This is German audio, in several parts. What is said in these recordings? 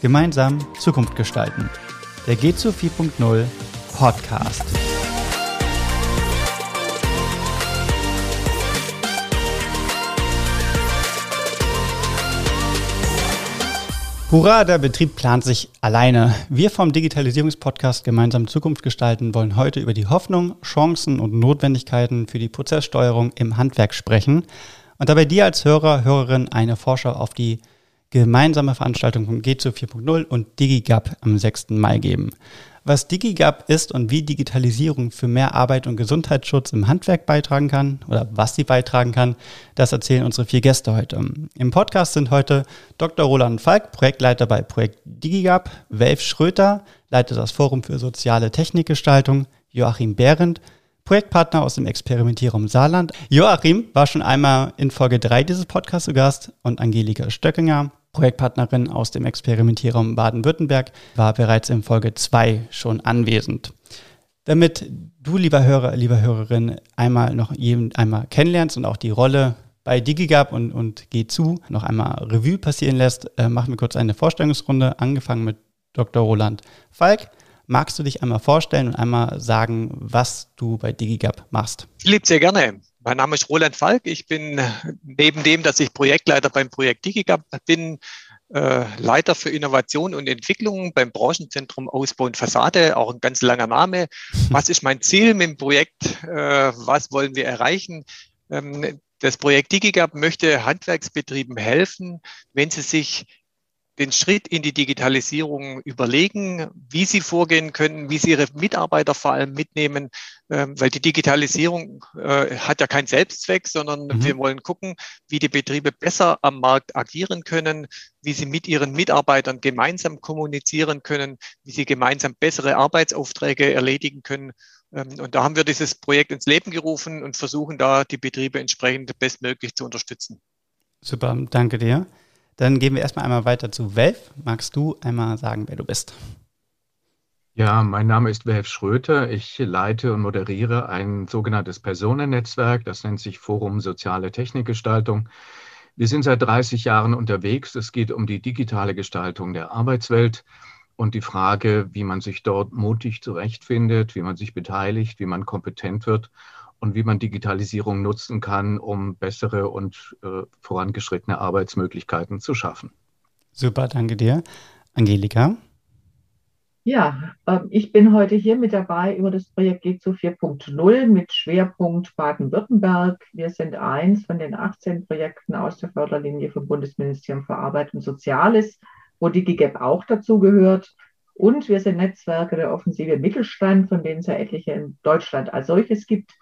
Gemeinsam Zukunft gestalten. Der G2 4.0 Podcast. Hurra, der Betrieb plant sich alleine. Wir vom Digitalisierungspodcast Gemeinsam Zukunft gestalten wollen heute über die Hoffnung, Chancen und Notwendigkeiten für die Prozesssteuerung im Handwerk sprechen und dabei dir als Hörer, Hörerin eine Vorschau auf die gemeinsame Veranstaltung von G2 4.0 und DigiGap am 6. Mai geben. Was DigiGap ist und wie Digitalisierung für mehr Arbeit und Gesundheitsschutz im Handwerk beitragen kann oder was sie beitragen kann, das erzählen unsere vier Gäste heute. Im Podcast sind heute Dr. Roland Falk, Projektleiter bei Projekt DigiGap, Welf Schröter, leitet das Forum für soziale Technikgestaltung, Joachim Behrendt, Projektpartner aus dem Experimentierraum Saarland. Joachim war schon einmal in Folge 3 dieses Podcasts zu Gast und Angelika Stöckinger, Projektpartnerin aus dem Experimentierraum Baden-Württemberg, war bereits in Folge 2 schon anwesend. Damit du, lieber Hörer, lieber Hörerin, einmal noch jeden einmal kennenlernst und auch die Rolle bei DigiGap und, und Geh zu noch einmal Revue passieren lässt, äh, machen wir kurz eine Vorstellungsrunde, angefangen mit Dr. Roland Falk. Magst du dich einmal vorstellen und einmal sagen, was du bei DigiGap machst? Lieb sehr gerne. Mein Name ist Roland Falk. Ich bin neben dem, dass ich Projektleiter beim Projekt DigiGap bin, äh, Leiter für Innovation und Entwicklung beim Branchenzentrum Ausbau und Fassade, auch ein ganz langer Name. Was ist mein Ziel mit dem Projekt? Äh, was wollen wir erreichen? Ähm, das Projekt DigiGap möchte Handwerksbetrieben helfen, wenn sie sich den Schritt in die Digitalisierung überlegen, wie sie vorgehen können, wie sie ihre Mitarbeiter vor allem mitnehmen, ähm, weil die Digitalisierung äh, hat ja keinen Selbstzweck, sondern mhm. wir wollen gucken, wie die Betriebe besser am Markt agieren können, wie sie mit ihren Mitarbeitern gemeinsam kommunizieren können, wie sie gemeinsam bessere Arbeitsaufträge erledigen können. Ähm, und da haben wir dieses Projekt ins Leben gerufen und versuchen da die Betriebe entsprechend bestmöglich zu unterstützen. Super, danke dir. Dann gehen wir erstmal einmal weiter zu Welf. Magst du einmal sagen, wer du bist? Ja, mein Name ist Welf Schröter. Ich leite und moderiere ein sogenanntes Personennetzwerk. Das nennt sich Forum Soziale Technikgestaltung. Wir sind seit 30 Jahren unterwegs. Es geht um die digitale Gestaltung der Arbeitswelt und die Frage, wie man sich dort mutig zurechtfindet, wie man sich beteiligt, wie man kompetent wird und wie man Digitalisierung nutzen kann, um bessere und äh, vorangeschrittene Arbeitsmöglichkeiten zu schaffen. Super, danke dir. Angelika? Ja, äh, ich bin heute hier mit dabei über das Projekt G2 4.0 mit Schwerpunkt Baden-Württemberg. Wir sind eins von den 18 Projekten aus der Förderlinie vom Bundesministerium für Arbeit und Soziales, wo DigiGap auch dazu gehört. Und wir sind Netzwerke der Offensive Mittelstand, von denen es ja etliche in Deutschland als solches gibt.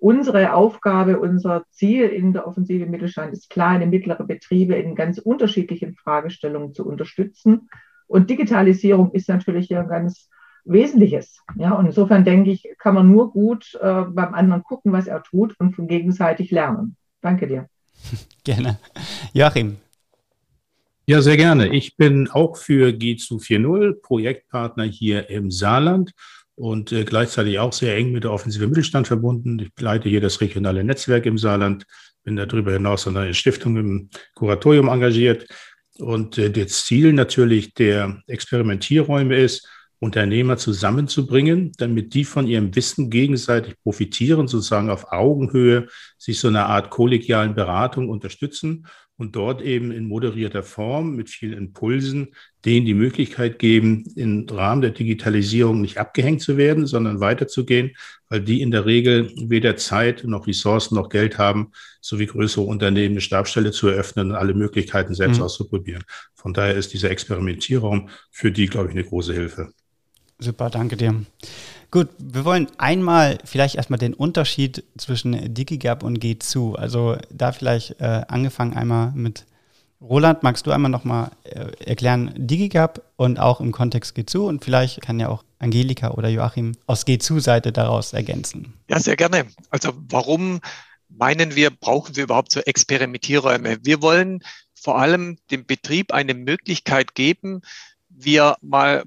Unsere Aufgabe, unser Ziel in der Offensive Mittelstand ist, kleine, mittlere Betriebe in ganz unterschiedlichen Fragestellungen zu unterstützen. Und Digitalisierung ist natürlich hier ein ganz Wesentliches. Ja, und insofern denke ich, kann man nur gut äh, beim anderen gucken, was er tut und von gegenseitig lernen. Danke dir. Gerne. Joachim. Ja, sehr gerne. Ich bin auch für G2 4.0 Projektpartner hier im Saarland und äh, gleichzeitig auch sehr eng mit der Offensive Mittelstand verbunden. Ich leite hier das regionale Netzwerk im Saarland, bin darüber hinaus an einer Stiftung im Kuratorium engagiert. Und äh, das Ziel natürlich der Experimentierräume ist, Unternehmer zusammenzubringen, damit die von ihrem Wissen gegenseitig profitieren, sozusagen auf Augenhöhe sich so eine Art kollegialen Beratung unterstützen und dort eben in moderierter Form mit vielen Impulsen denen die Möglichkeit geben, im Rahmen der Digitalisierung nicht abgehängt zu werden, sondern weiterzugehen, weil die in der Regel weder Zeit noch Ressourcen noch Geld haben, so wie größere Unternehmen eine Stabstelle zu eröffnen und alle Möglichkeiten selbst mhm. auszuprobieren. Von daher ist dieser Experimentierraum für die, glaube ich, eine große Hilfe. Super, danke dir. Gut, wir wollen einmal vielleicht erstmal den Unterschied zwischen DigiGap und G2. Also da vielleicht äh, angefangen einmal mit Roland, magst du einmal nochmal äh, erklären DigiGap und auch im Kontext G2 und vielleicht kann ja auch Angelika oder Joachim aus G2-Seite daraus ergänzen. Ja, sehr gerne. Also warum meinen wir, brauchen wir überhaupt so Experimentierräume? Wir wollen vor allem dem Betrieb eine Möglichkeit geben, wir mal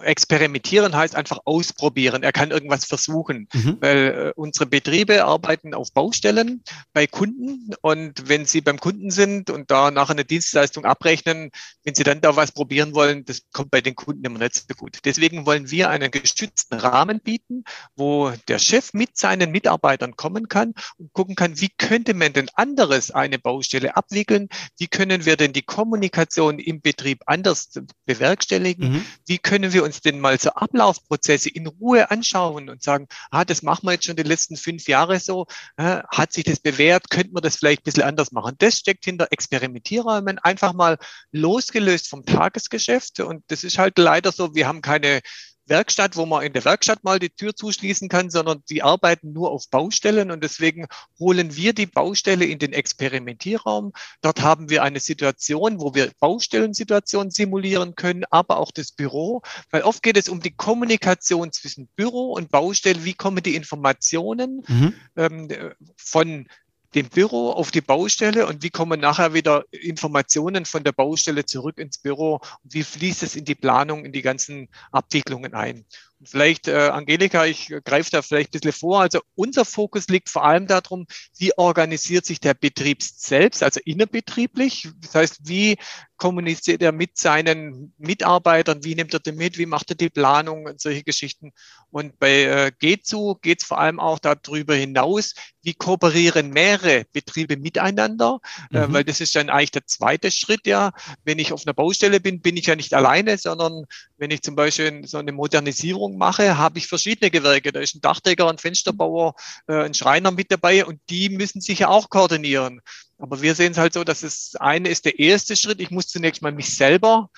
experimentieren heißt einfach ausprobieren. Er kann irgendwas versuchen, mhm. weil äh, unsere Betriebe arbeiten auf Baustellen bei Kunden und wenn sie beim Kunden sind und da nachher eine Dienstleistung abrechnen, wenn sie dann da was probieren wollen, das kommt bei den Kunden immer nicht so gut. Deswegen wollen wir einen geschützten Rahmen bieten, wo der Chef mit seinen Mitarbeitern kommen kann und gucken kann, wie könnte man denn anderes eine Baustelle abwickeln? Wie können wir denn die Kommunikation im Betrieb anders bewerkstelligen? Mhm. Wie können wir uns denn mal so Ablaufprozesse in Ruhe anschauen und sagen, ah, das machen wir jetzt schon die letzten fünf Jahre so, äh, hat sich das bewährt, könnten wir das vielleicht ein bisschen anders machen? Das steckt hinter Experimentierräumen, einfach mal losgelöst vom Tagesgeschäft. Und das ist halt leider so, wir haben keine Werkstatt, wo man in der Werkstatt mal die Tür zuschließen kann, sondern die arbeiten nur auf Baustellen und deswegen holen wir die Baustelle in den Experimentierraum. Dort haben wir eine Situation, wo wir Baustellensituationen simulieren können, aber auch das Büro, weil oft geht es um die Kommunikation zwischen Büro und Baustelle. Wie kommen die Informationen mhm. ähm, von dem Büro auf die Baustelle und wie kommen nachher wieder Informationen von der Baustelle zurück ins Büro und wie fließt es in die Planung, in die ganzen Abwicklungen ein. Vielleicht, äh, Angelika, ich greife da vielleicht ein bisschen vor. Also unser Fokus liegt vor allem darum, wie organisiert sich der Betrieb selbst, also innerbetrieblich. Das heißt, wie kommuniziert er mit seinen Mitarbeitern, wie nimmt er den mit, wie macht er die Planung und solche Geschichten. Und bei äh, GEZU geht es vor allem auch darüber hinaus, wie kooperieren mehrere Betriebe miteinander, äh, mhm. äh, weil das ist dann eigentlich der zweite Schritt, ja. Wenn ich auf einer Baustelle bin, bin ich ja nicht alleine, sondern wenn ich zum Beispiel so eine Modernisierung mache, habe ich verschiedene Gewerke. Da ist ein Dachdecker, ein Fensterbauer, äh, ein Schreiner mit dabei und die müssen sich ja auch koordinieren. Aber wir sehen es halt so, dass es eine ist der erste Schritt. Ich muss zunächst mal mich selber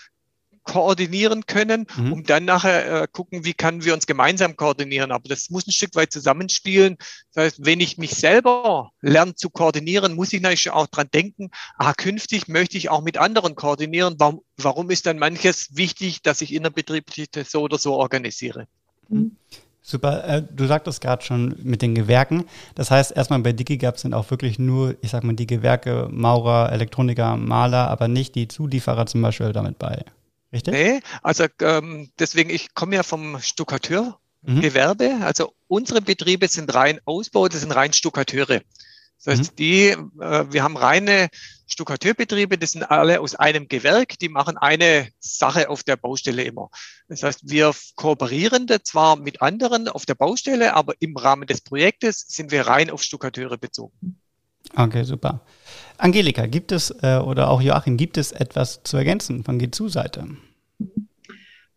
koordinieren können, mhm. um dann nachher äh, gucken, wie können wir uns gemeinsam koordinieren. Aber das muss ein Stück weit zusammenspielen. Das heißt, wenn ich mich selber lerne zu koordinieren, muss ich natürlich auch dran denken, ah, künftig möchte ich auch mit anderen koordinieren. Warum, warum ist dann manches wichtig, dass ich innerbetrieblich das so oder so organisiere? Mhm. Super, äh, du sagtest gerade schon mit den Gewerken. Das heißt, erstmal bei DigiGap sind auch wirklich nur, ich sag mal, die Gewerke, Maurer, Elektroniker, Maler, aber nicht die Zulieferer zum Beispiel damit bei. Richtig? Nee, also ähm, deswegen, ich komme ja vom Stuckateurgewerbe. Mhm. Also unsere Betriebe sind rein Ausbau, das sind rein Stuckateure. Das heißt, mhm. die, äh, wir haben reine Stuckateurbetriebe, die sind alle aus einem Gewerk, die machen eine Sache auf der Baustelle immer. Das heißt, wir kooperieren da zwar mit anderen auf der Baustelle, aber im Rahmen des Projektes sind wir rein auf Stuckateure bezogen. Okay, super. Angelika, gibt es äh, oder auch Joachim, gibt es etwas zu ergänzen von G2-Seite?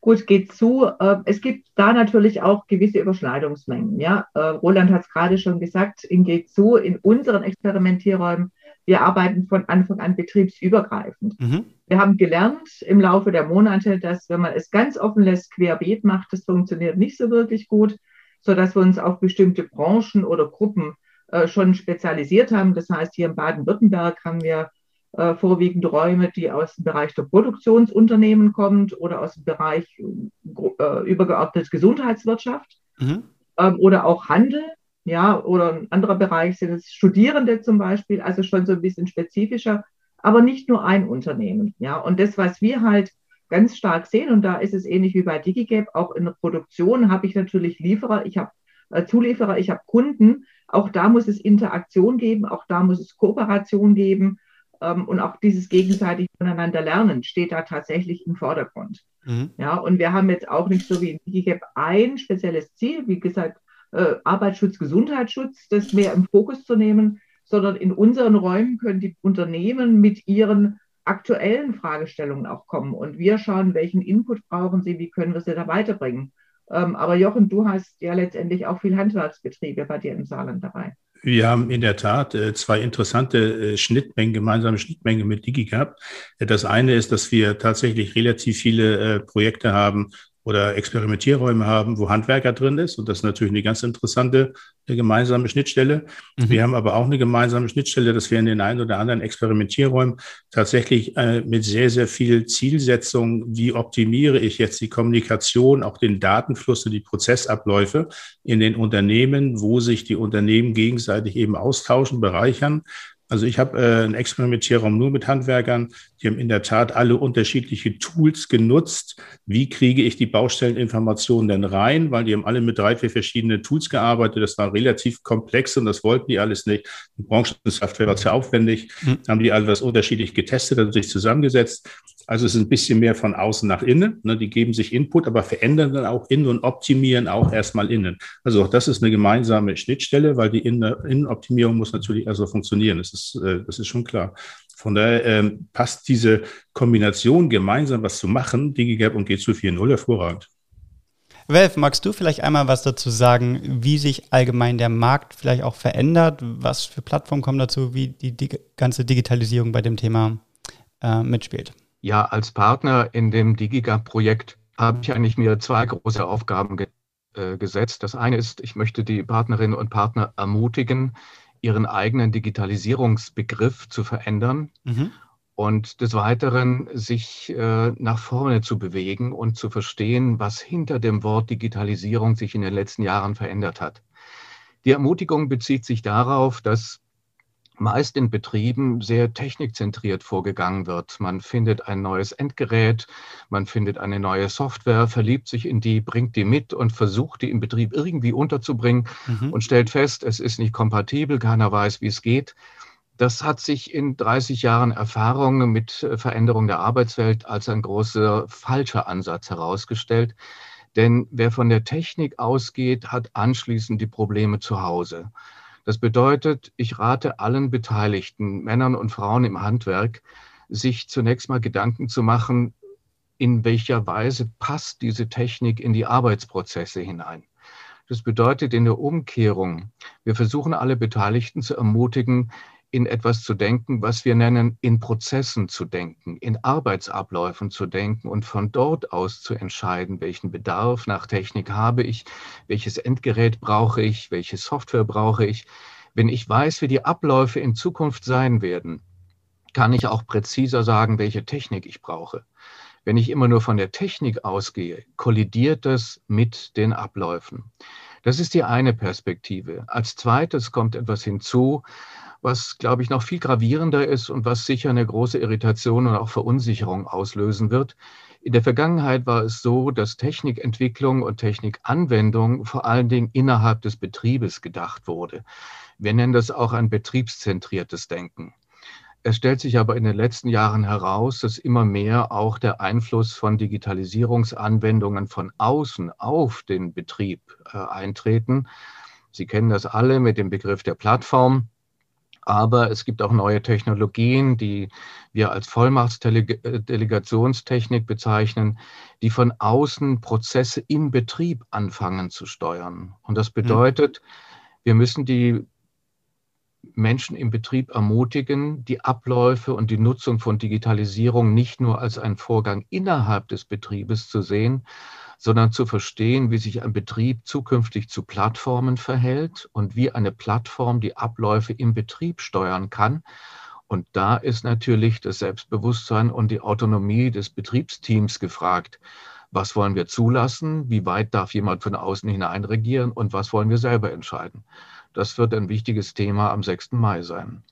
Gut, geht zu. Äh, es gibt da natürlich auch gewisse Überschneidungsmengen. Ja? Äh, Roland hat es gerade schon gesagt, in G2, in unseren Experimentierräumen, wir arbeiten von Anfang an betriebsübergreifend. Mhm. Wir haben gelernt im Laufe der Monate, dass wenn man es ganz offen lässt, querbeet macht, das funktioniert nicht so wirklich gut, sodass wir uns auf bestimmte Branchen oder Gruppen äh, schon spezialisiert haben. Das heißt, hier in Baden-Württemberg haben wir äh, vorwiegend Räume, die aus dem Bereich der Produktionsunternehmen kommen oder aus dem Bereich äh, übergeordnet Gesundheitswirtschaft mhm. ähm, oder auch Handel. Ja, oder ein anderer Bereich sind es Studierende zum Beispiel, also schon so ein bisschen spezifischer, aber nicht nur ein Unternehmen. Ja, und das, was wir halt ganz stark sehen, und da ist es ähnlich wie bei DigiGap, auch in der Produktion habe ich natürlich Lieferer, ich habe äh, Zulieferer, ich habe Kunden, auch da muss es Interaktion geben, auch da muss es Kooperation geben. Ähm, und auch dieses gegenseitig voneinander lernen steht da tatsächlich im Vordergrund. Mhm. Ja, und wir haben jetzt auch nicht so wie in DigiCap ein spezielles Ziel, wie gesagt, äh, Arbeitsschutz, Gesundheitsschutz, das mehr im Fokus zu nehmen, sondern in unseren Räumen können die Unternehmen mit ihren aktuellen Fragestellungen auch kommen. Und wir schauen, welchen Input brauchen sie, wie können wir sie da weiterbringen. Ähm, aber Jochen, du hast ja letztendlich auch viel Handwerksbetriebe bei dir im Saarland dabei. Wir haben in der Tat äh, zwei interessante äh, Schnittmengen, gemeinsame Schnittmengen mit Digi gehabt. Das eine ist, dass wir tatsächlich relativ viele äh, Projekte haben, oder Experimentierräume haben, wo Handwerker drin ist. Und das ist natürlich eine ganz interessante eine gemeinsame Schnittstelle. Mhm. Wir haben aber auch eine gemeinsame Schnittstelle, dass wir in den einen oder anderen Experimentierräumen tatsächlich äh, mit sehr, sehr viel Zielsetzung, wie optimiere ich jetzt die Kommunikation, auch den Datenfluss und die Prozessabläufe in den Unternehmen, wo sich die Unternehmen gegenseitig eben austauschen, bereichern Also ich habe äh, einen Experimentierraum nur mit Handwerkern. Die haben in der Tat alle unterschiedliche Tools genutzt. Wie kriege ich die Baustelleninformationen denn rein? Weil die haben alle mit drei, vier verschiedenen Tools gearbeitet. Das war relativ komplex und das wollten die alles nicht. Die Branchensoftware war zu aufwendig. Mhm. Haben die alle das unterschiedlich getestet, also sich zusammengesetzt. Also es ist ein bisschen mehr von außen nach innen. Ne? Die geben sich Input, aber verändern dann auch innen und optimieren auch erstmal innen. Also auch das ist eine gemeinsame Schnittstelle, weil die Innenoptimierung muss natürlich also funktionieren. Das ist, äh, das ist schon klar. Von daher ähm, passt diese Kombination, gemeinsam was zu machen, DigiGap und G2 4.0 hervorragend. Welf, magst du vielleicht einmal was dazu sagen, wie sich allgemein der Markt vielleicht auch verändert? Was für Plattformen kommen dazu, wie die, die ganze Digitalisierung bei dem Thema äh, mitspielt? Ja, als Partner in dem DigiGap-Projekt habe ich eigentlich mir zwei große Aufgaben ge äh, gesetzt. Das eine ist, ich möchte die Partnerinnen und Partner ermutigen, ihren eigenen Digitalisierungsbegriff zu verändern. Mhm. Und des Weiteren sich äh, nach vorne zu bewegen und zu verstehen, was hinter dem Wort Digitalisierung sich in den letzten Jahren verändert hat. Die Ermutigung bezieht sich darauf, dass meist in Betrieben sehr technikzentriert vorgegangen wird. Man findet ein neues Endgerät, man findet eine neue Software, verliebt sich in die, bringt die mit und versucht die im Betrieb irgendwie unterzubringen mhm. und stellt fest, es ist nicht kompatibel, keiner weiß, wie es geht. Das hat sich in 30 Jahren Erfahrung mit äh, Veränderung der Arbeitswelt als ein großer falscher Ansatz herausgestellt. Denn wer von der Technik ausgeht, hat anschließend die Probleme zu Hause. Das bedeutet, ich rate allen Beteiligten, Männern und Frauen im Handwerk, sich zunächst mal Gedanken zu machen, in welcher Weise passt diese Technik in die Arbeitsprozesse hinein. Das bedeutet in der Umkehrung, wir versuchen alle Beteiligten zu ermutigen, in etwas zu denken, was wir nennen, in Prozessen zu denken, in Arbeitsabläufen zu denken und von dort aus zu entscheiden, welchen Bedarf nach Technik habe ich, welches Endgerät brauche ich, welche Software brauche ich. Wenn ich weiß, wie die Abläufe in Zukunft sein werden, kann ich auch präziser sagen, welche Technik ich brauche. Wenn ich immer nur von der Technik ausgehe, kollidiert das mit den Abläufen. Das ist die eine Perspektive. Als zweites kommt etwas hinzu, was, glaube ich, noch viel gravierender ist und was sicher eine große Irritation und auch Verunsicherung auslösen wird. In der Vergangenheit war es so, dass Technikentwicklung und Technikanwendung vor allen Dingen innerhalb des Betriebes gedacht wurde. Wir nennen das auch ein betriebszentriertes Denken. Es stellt sich aber in den letzten Jahren heraus, dass immer mehr auch der Einfluss von Digitalisierungsanwendungen von außen auf den Betrieb äh, eintreten. Sie kennen das alle mit dem Begriff der Plattform. Aber es gibt auch neue Technologien, die wir als Vollmachtsdelegationstechnik bezeichnen, die von außen Prozesse im Betrieb anfangen zu steuern. Und das hm. bedeutet, wir müssen die Menschen im Betrieb ermutigen, die Abläufe und die Nutzung von Digitalisierung nicht nur als einen Vorgang innerhalb des Betriebes zu sehen, sondern zu verstehen, wie sich ein Betrieb zukünftig zu Plattformen verhält und wie eine Plattform die Abläufe im Betrieb steuern kann. Und da ist natürlich das Selbstbewusstsein und die Autonomie des Betriebsteams gefragt. Was wollen wir zulassen? Wie weit darf jemand von außen hinein regieren? Und was wollen wir selber entscheiden? Das wird ein wichtiges Thema am 6. Mai sein.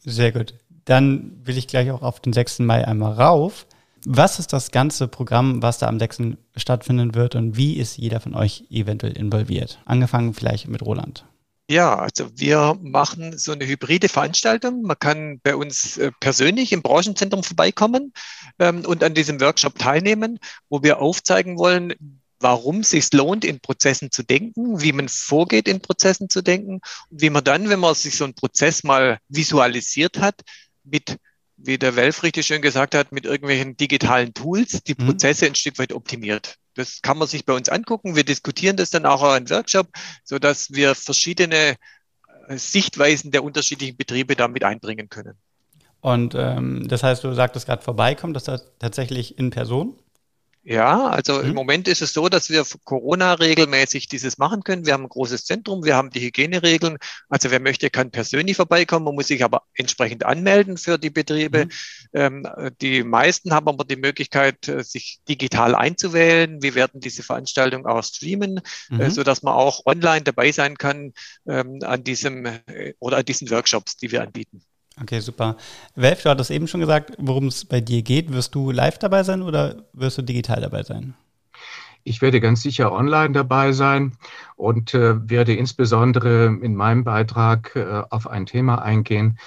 Sehr gut. Dann will ich gleich auch auf den 6. Mai einmal rauf. Was ist das ganze Programm, was da am 6. stattfinden wird und wie ist jeder von euch eventuell involviert? Angefangen vielleicht mit Roland. Ja, also wir machen so eine hybride Veranstaltung. Man kann bei uns äh, persönlich im Branchenzentrum vorbeikommen ähm, und an diesem Workshop teilnehmen, wo wir aufzeigen wollen, warum es sich lohnt, in Prozessen zu denken, wie man vorgeht, in Prozessen zu denken und wie man dann, wenn man sich so einen Prozess mal visualisiert hat, mit wie der Welf richtig schön gesagt hat, mit irgendwelchen digitalen Tools die mhm. Prozesse ein Stück weit optimiert. Das kann man sich bei uns angucken. Wir diskutieren das dann auch in Workshop, so dass wir verschiedene äh, Sichtweisen der unterschiedlichen Betriebe damit einbringen können. Und ähm, das heißt, du sagtest gerade vorbeikommen, das tatsächlich in Person? Ja, also mhm. im Moment ist es so, dass wir Corona regelmäßig dieses machen können. Wir haben ein großes Zentrum, wir haben die Hygieneregeln. Also wer möchte, kann persönlich vorbeikommen. Man muss sich aber entsprechend anmelden für die Betriebe. Mhm. Ähm, die meisten haben aber die Möglichkeit, äh, sich digital einzuwählen. Wir werden diese Veranstaltung auch streamen, äh, mhm. äh, so dass man auch online dabei sein kann ähm, an diesem äh, oder an diesen Workshops, die wir anbieten. Okay, super. Welf, du hattest eben schon gesagt, worum es bei dir geht. Wirst du live dabei sein oder wirst du digital dabei sein? Ich werde ganz sicher online dabei sein und äh, werde insbesondere in meinem Beitrag äh, auf ein Thema eingehen.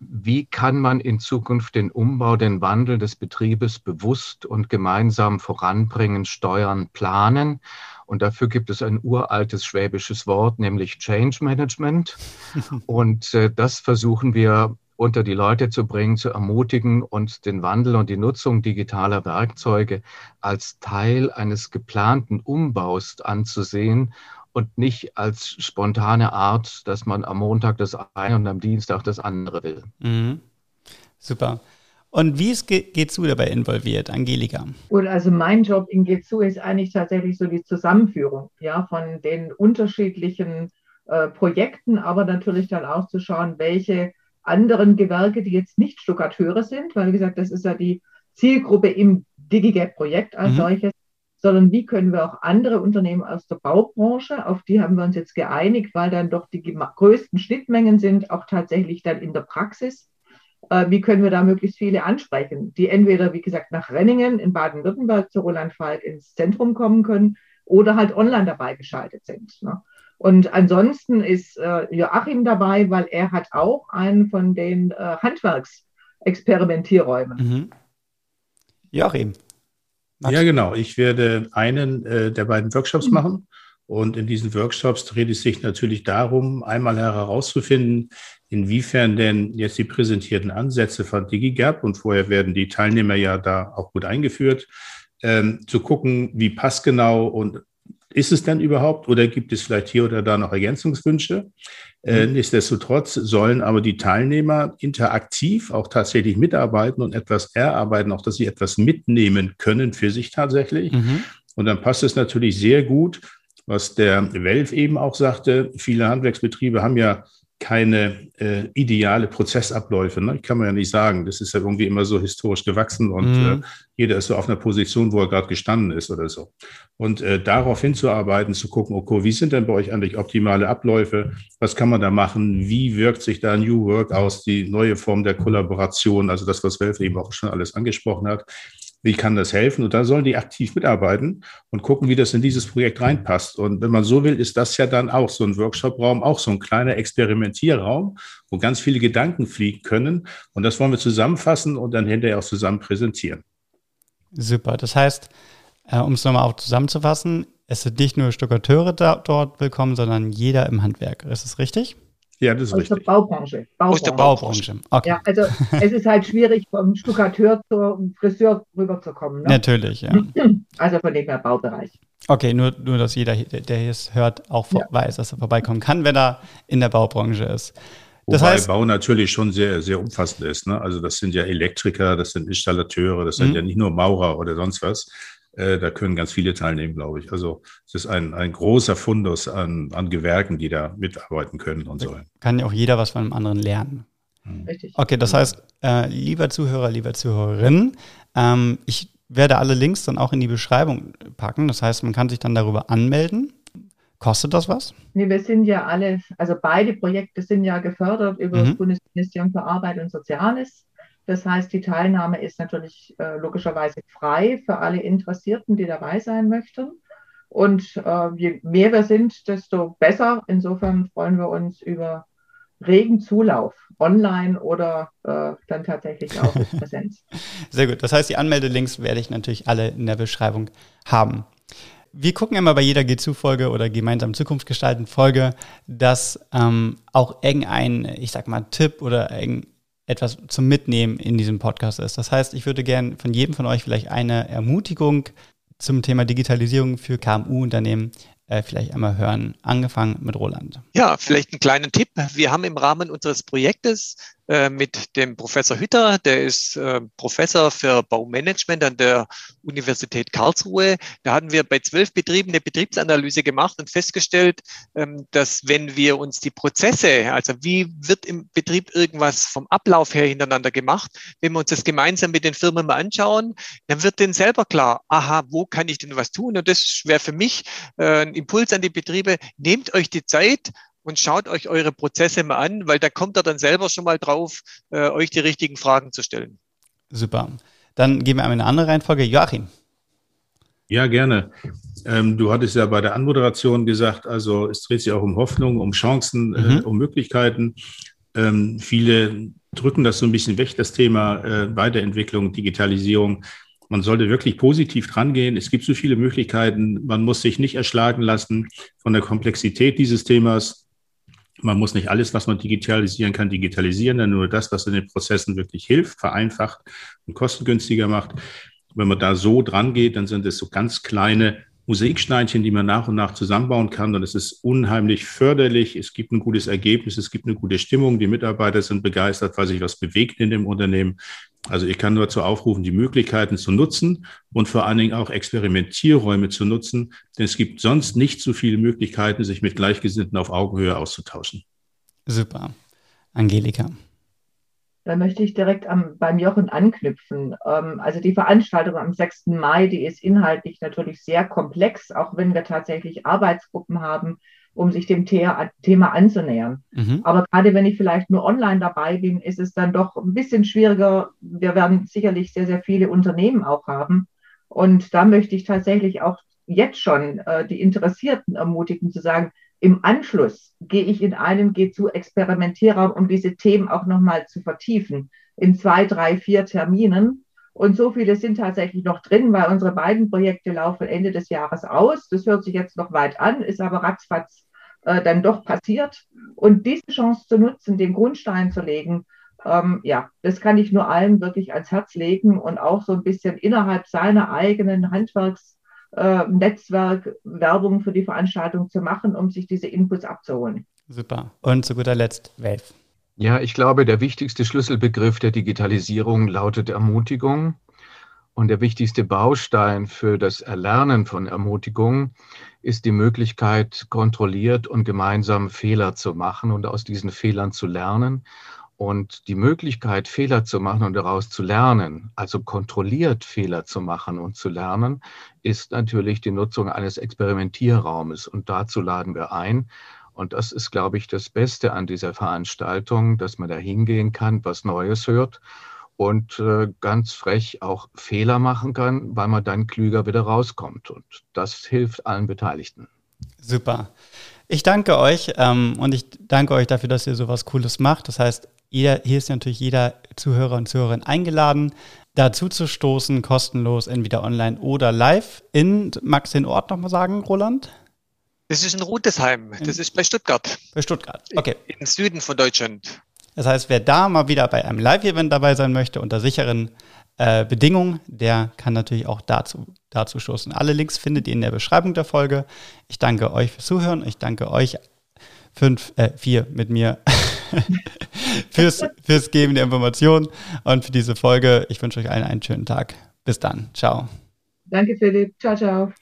Wie kann man in Zukunft den Umbau, den Wandel des Betriebes bewusst und gemeinsam voranbringen, steuern, planen? Und dafür gibt es ein uraltes schwäbisches Wort, nämlich Change Management. Und äh, das versuchen wir unter die Leute zu bringen, zu ermutigen und den Wandel und die Nutzung digitaler Werkzeuge als Teil eines geplanten Umbaus anzusehen und nicht als spontane Art, dass man am Montag das eine und am Dienstag das andere will. Mhm. Super. Und wie ist G2 dabei involviert, Angelika? Und also mein Job in G2 ist eigentlich tatsächlich so die Zusammenführung ja, von den unterschiedlichen äh, Projekten, aber natürlich dann auch zu schauen, welche anderen Gewerke, die jetzt nicht Stuckateure sind, weil wie gesagt, das ist ja die Zielgruppe im DigiGap-Projekt als mhm. solches, sondern wie können wir auch andere Unternehmen aus der Baubranche, auf die haben wir uns jetzt geeinigt, weil dann doch die größten Schnittmengen sind, auch tatsächlich dann in der Praxis. Äh, wie können wir da möglichst viele ansprechen, die entweder, wie gesagt, nach Renningen in Baden-Württemberg zu Roland Falk ins Zentrum kommen können oder halt online dabei geschaltet sind. Ne? Und ansonsten ist äh, Joachim dabei, weil er hat auch einen von den äh, Handwerksexperimentierräumen. Mhm. Joachim. Ja, genau. Ich werde einen äh, der beiden Workshops mhm. machen. Und in diesen Workshops dreht es sich natürlich darum, einmal herauszufinden, inwiefern denn jetzt die präsentierten Ansätze von DigiGap und vorher werden die Teilnehmer ja da auch gut eingeführt, ähm, zu gucken, wie passgenau und ist es denn überhaupt oder gibt es vielleicht hier oder da noch Ergänzungswünsche? Äh, mhm. nichtsdestotrotz sollen aber die Teilnehmer interaktiv auch tatsächlich mitarbeiten und etwas erarbeiten, auch dass sie etwas mitnehmen können für sich tatsächlich. Mhm. Und dann passt es natürlich sehr gut, was der Welf eben auch sagte. Viele Handwerksbetriebe haben ja keine äh, ideale Prozessabläufe. Ne? Kann man ja nicht sagen. Das ist ja irgendwie immer so historisch gewachsen und mhm. äh, jeder ist so auf einer Position, wo er gerade gestanden ist oder so. Und äh, darauf hinzuarbeiten, zu gucken, okay, wie sind denn bei euch eigentlich optimale Abläufe? Was kann man da machen? Wie wirkt sich da New Work aus, die neue Form der Kollaboration? Also das, was Welf eben auch schon alles angesprochen hat wie kann das helfen? Und da sollen die aktiv mitarbeiten und gucken, wie das in dieses Projekt reinpasst. Und wenn man so will, ist das ja dann auch so ein Workshop-Raum, auch so ein kleiner Experimentierraum, wo ganz viele Gedanken fliegen können. Und das wollen wir zusammenfassen und dann hinterher auch zusammen präsentieren. Super. Das heißt, äh, um es nochmal auch zusammenzufassen, es sind nicht nur Stuckateure da, dort willkommen, sondern jeder im Handwerk. Ist das richtig? Ja, das ist aus richtig. Der Baubranche. Baubranche. Aus der Baubranche. Okay. Ja, also es ist halt schwierig, vom Stuckateur zum Friseur rüberzukommen. Ne? Natürlich, ja. Also von dem her Baubereich. Okay, nur, nur dass jeder, der es hört, auch ja. weiß, dass er vorbeikommen kann, wenn er in der Baubranche ist. Das Wobei heißt, Bau natürlich schon sehr, sehr umfassend ist. Ne? Also das sind ja Elektriker, das sind Installateure, das sind mhm. ja nicht nur Maurer oder sonst was, äh, da können ganz viele teilnehmen, glaube ich. Also es ist ein, ein großer Fundus an, an Gewerken, die da mitarbeiten können und sollen. Kann ja auch jeder was von einem anderen lernen. Hm. Richtig. Okay, das heißt, äh, lieber Zuhörer, lieber Zuhörerin, ähm, ich werde alle Links dann auch in die Beschreibung packen. Das heißt, man kann sich dann darüber anmelden. Kostet das was? Nee, wir sind ja alle, also beide Projekte sind ja gefördert über mhm. das Bundesministerium für Arbeit und Soziales. Das heißt, die Teilnahme ist natürlich äh, logischerweise frei für alle Interessierten, die dabei sein möchten. Und äh, je mehr wir sind, desto besser. Insofern freuen wir uns über regen Zulauf, online oder äh, dann tatsächlich auch in Präsenz. Sehr gut. Das heißt, die Anmeldelinks werde ich natürlich alle in der Beschreibung haben. Wir gucken immer bei jeder G2-Folge oder gemeinsam Zukunft gestalten Folge, dass ähm, auch irgendein, ich sag mal, Tipp oder irgendein etwas zum Mitnehmen in diesem Podcast ist. Das heißt, ich würde gerne von jedem von euch vielleicht eine Ermutigung zum Thema Digitalisierung für KMU-Unternehmen äh, vielleicht einmal hören. Angefangen mit Roland. Ja, vielleicht einen kleinen Tipp. Wir haben im Rahmen unseres Projektes äh, mit dem Professor Hütter, der ist äh, Professor für Baumanagement an der Universität Karlsruhe. Da hatten wir bei zwölf Betrieben eine Betriebsanalyse gemacht und festgestellt, ähm, dass wenn wir uns die Prozesse, also wie wird im Betrieb irgendwas vom Ablauf her hintereinander gemacht, wenn wir uns das gemeinsam mit den Firmen mal anschauen, dann wird denen selber klar, aha, wo kann ich denn was tun? Und das wäre für mich ein Impuls an die Betriebe, nehmt euch die Zeit, und schaut euch eure Prozesse mal an, weil da kommt ihr dann selber schon mal drauf, äh, euch die richtigen Fragen zu stellen. Super. Dann gehen wir einmal in eine andere Reihenfolge. Joachim. Ja, gerne. Ähm, du hattest ja bei der Anmoderation gesagt, also es dreht sich auch um Hoffnung, um Chancen, äh, mhm. äh, um Möglichkeiten. Ähm, viele drücken das so ein bisschen weg, das Thema äh, Weiterentwicklung, Digitalisierung. Man sollte wirklich positiv drangehen. Es gibt so viele Möglichkeiten. Man muss sich nicht erschlagen lassen von der Komplexität dieses Themas. Man muss nicht alles, was man digitalisieren kann, digitalisieren, dann nur das, was in den Prozessen wirklich hilft, vereinfacht und kostengünstiger macht. Wenn man da so dran geht, dann sind es so ganz kleine Mosaiksteinchen, die man nach und nach zusammenbauen kann. Und es ist unheimlich förderlich. Es gibt ein gutes Ergebnis, es gibt eine gute Stimmung. Die Mitarbeiter sind begeistert, weil sich was bewegt in dem Unternehmen. Also ich kann nur dazu aufrufen, die Möglichkeiten zu nutzen und vor allen Dingen auch Experimentierräume zu nutzen, denn es gibt sonst nicht so viele Möglichkeiten, sich mit Gleichgesinnten auf Augenhöhe auszutauschen. Super. Angelika. Da möchte ich direkt am, beim Jochen anknüpfen. Ähm, also die Veranstaltung am 6. Mai, die ist inhaltlich natürlich sehr komplex, auch wenn wir tatsächlich Arbeitsgruppen haben, um sich dem The Thema anzunähern. Mhm. Aber gerade wenn ich vielleicht nur online dabei bin, ist es dann doch ein bisschen schwieriger. Wir werden sicherlich sehr, sehr viele Unternehmen auch haben. Und da möchte ich tatsächlich auch jetzt schon äh, die Interessierten ermutigen zu sagen, im Anschluss gehe ich in einen G2-Experimentierraum, um diese Themen auch nochmal zu vertiefen, in zwei, drei, vier Terminen. Und so viele sind tatsächlich noch drin, weil unsere beiden Projekte laufen Ende des Jahres aus. Das hört sich jetzt noch weit an, ist aber ratzfatz äh, dann doch passiert. Und diese Chance zu nutzen, den Grundstein zu legen, ähm, ja, das kann ich nur allen wirklich ans Herz legen und auch so ein bisschen innerhalb seiner eigenen Handwerks- äh, Netzwerk Werbung für die Veranstaltung zu machen, um sich diese Inputs abzuholen. Super. Und zu guter Letzt, Wave. Ja, ich glaube, der wichtigste Schlüsselbegriff der Digitalisierung lautet Ermutigung. Und der wichtigste Baustein für das Erlernen von Ermutigung ist die Möglichkeit, kontrolliert und gemeinsam Fehler zu machen und aus diesen Fehlern zu lernen und die Möglichkeit, Fehler zu machen und daraus zu lernen, also kontrolliert Fehler zu machen und zu lernen, ist natürlich die Nutzung eines Experimentierraumes. Und dazu laden wir ein. Und das ist, glaube ich, das Beste an dieser Veranstaltung, dass man da hingehen kann, was Neues hört und äh, ganz frech auch Fehler machen kann, weil man dann klüger wieder rauskommt. Und das hilft allen Beteiligten. Super. Ich danke euch ähm, und ich danke euch dafür, dass ihr sowas Cooles macht. Das heißt, jeder, hier ist natürlich jeder Zuhörer und Zuhörerin eingeladen, dazu zu stoßen, kostenlos, entweder online oder live. In, magst du den Ort nochmal sagen, Roland? Das ist in Rudesheim. Das ist bei Stuttgart. Bei Stuttgart, okay. Im Süden von Deutschland. Das heißt, wer da mal wieder bei einem Live-Event dabei sein möchte, unter sicheren äh, Bedingungen, der kann natürlich auch dazu, dazu stoßen. Alle Links findet ihr in der Beschreibung der Folge. Ich danke euch fürs Zuhören. Ich danke euch fünf, äh, vier mit mir fürs, fürs Geben der Informationen und für diese Folge. Ich wünsche euch allen einen schönen Tag. Bis dann. Ciao. Danke, Philipp. Ciao, ciao.